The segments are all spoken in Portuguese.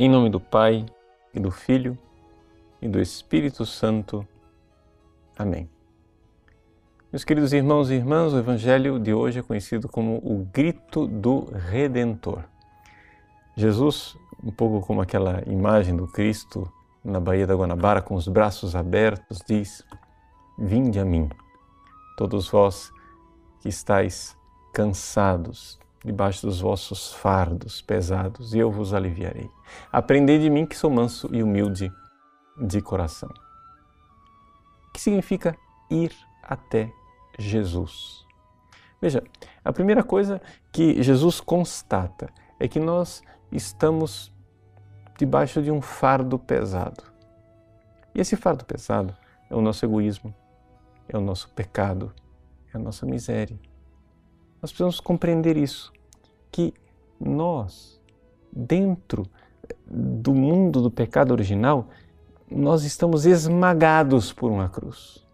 Em nome do Pai, e do Filho, e do Espírito Santo. Amém. Meus queridos irmãos e irmãs, o Evangelho de hoje é conhecido como o grito do Redentor. Jesus, um pouco como aquela imagem do Cristo na Baía da Guanabara, com os braços abertos, diz: Vinde a mim, todos vós que estáis cansados, debaixo dos vossos fardos pesados, e eu vos aliviarei. Aprendei de mim que sou manso e humilde de coração. O que significa ir até Jesus? Veja, a primeira coisa que Jesus constata é que nós estamos debaixo de um fardo pesado. E esse fardo pesado é o nosso egoísmo, é o nosso pecado, é a nossa miséria. Nós precisamos compreender isso, que nós, dentro do mundo do pecado original, nós estamos esmagados por uma cruz.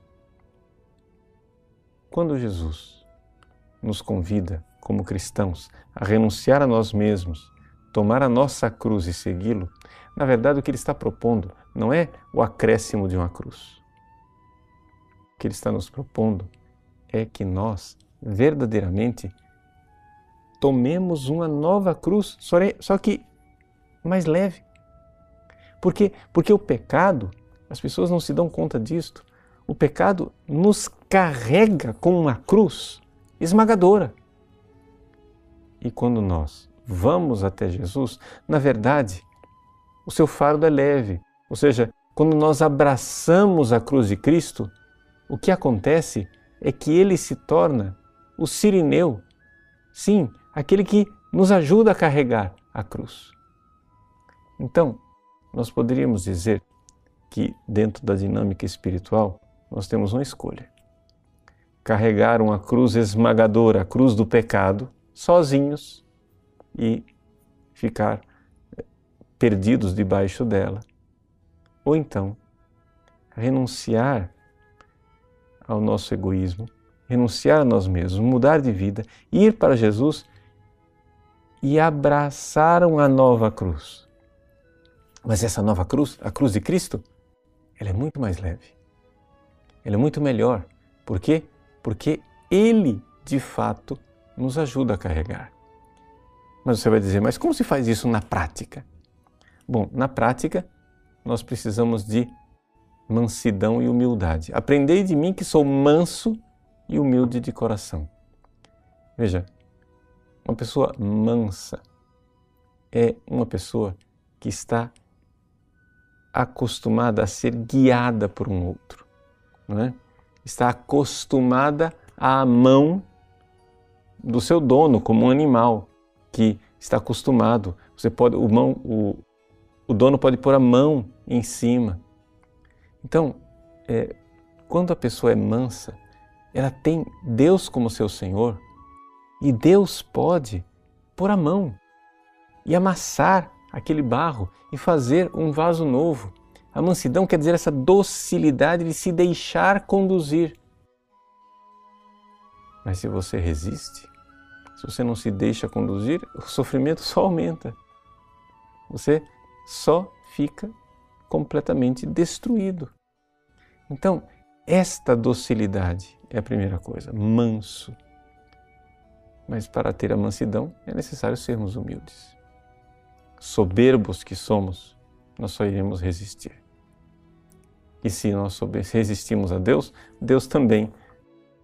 Quando Jesus nos convida, como cristãos, a renunciar a nós mesmos, tomar a nossa cruz e segui-lo, na verdade o que ele está propondo não é o acréscimo de uma cruz. O que ele está nos propondo é que nós verdadeiramente tomemos uma nova cruz, só que mais leve. Por quê? Porque o pecado, as pessoas não se dão conta disto, o pecado nos carrega com uma cruz esmagadora. E quando nós vamos até Jesus, na verdade, o seu fardo é leve. Ou seja, quando nós abraçamos a cruz de Cristo, o que acontece é que ele se torna o sirineu. Sim, aquele que nos ajuda a carregar a cruz. Então, nós poderíamos dizer que, dentro da dinâmica espiritual, nós temos uma escolha: carregar uma cruz esmagadora, a cruz do pecado, sozinhos e ficar eh, perdidos debaixo dela, ou então renunciar ao nosso egoísmo, renunciar a nós mesmos, mudar de vida, ir para Jesus e abraçaram a nova cruz. Mas essa nova cruz, a cruz de Cristo, ela é muito mais leve. Ela é muito melhor. Por quê? Porque Ele, de fato, nos ajuda a carregar. Mas você vai dizer, mas como se faz isso na prática? Bom, na prática, nós precisamos de mansidão e humildade. Aprendei de mim que sou manso e humilde de coração. Veja, uma pessoa mansa é uma pessoa que está acostumada a ser guiada por um outro, é? Está acostumada à mão do seu dono, como um animal que está acostumado. Você pode, o, mão, o, o dono pode pôr a mão em cima. Então, é, quando a pessoa é mansa, ela tem Deus como seu Senhor, e Deus pode pôr a mão e amassar aquele barro e fazer um vaso novo. A mansidão quer dizer essa docilidade de se deixar conduzir. Mas se você resiste, se você não se deixa conduzir, o sofrimento só aumenta. Você só fica completamente destruído. Então, esta docilidade é a primeira coisa, manso mas para ter a mansidão é necessário sermos humildes. Soberbos que somos, nós só iremos resistir. E se nós resistimos a Deus, Deus também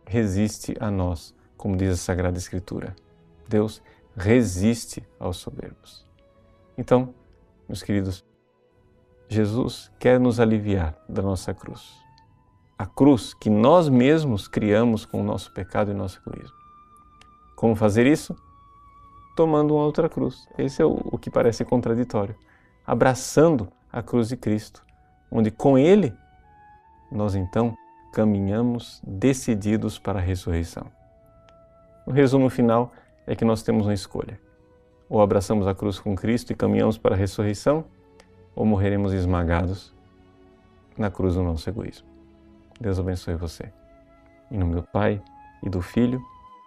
resiste a nós, como diz a Sagrada Escritura. Deus resiste aos soberbos. Então, meus queridos, Jesus quer nos aliviar da nossa cruz. A cruz que nós mesmos criamos com o nosso pecado e nosso egoísmo. Como fazer isso? Tomando uma outra cruz. Esse é o, o que parece contraditório. Abraçando a cruz de Cristo, onde com Ele nós então caminhamos decididos para a ressurreição. O resumo final é que nós temos uma escolha. Ou abraçamos a cruz com Cristo e caminhamos para a ressurreição, ou morreremos esmagados na cruz do nosso egoísmo. Deus abençoe você. Em nome do Pai e do Filho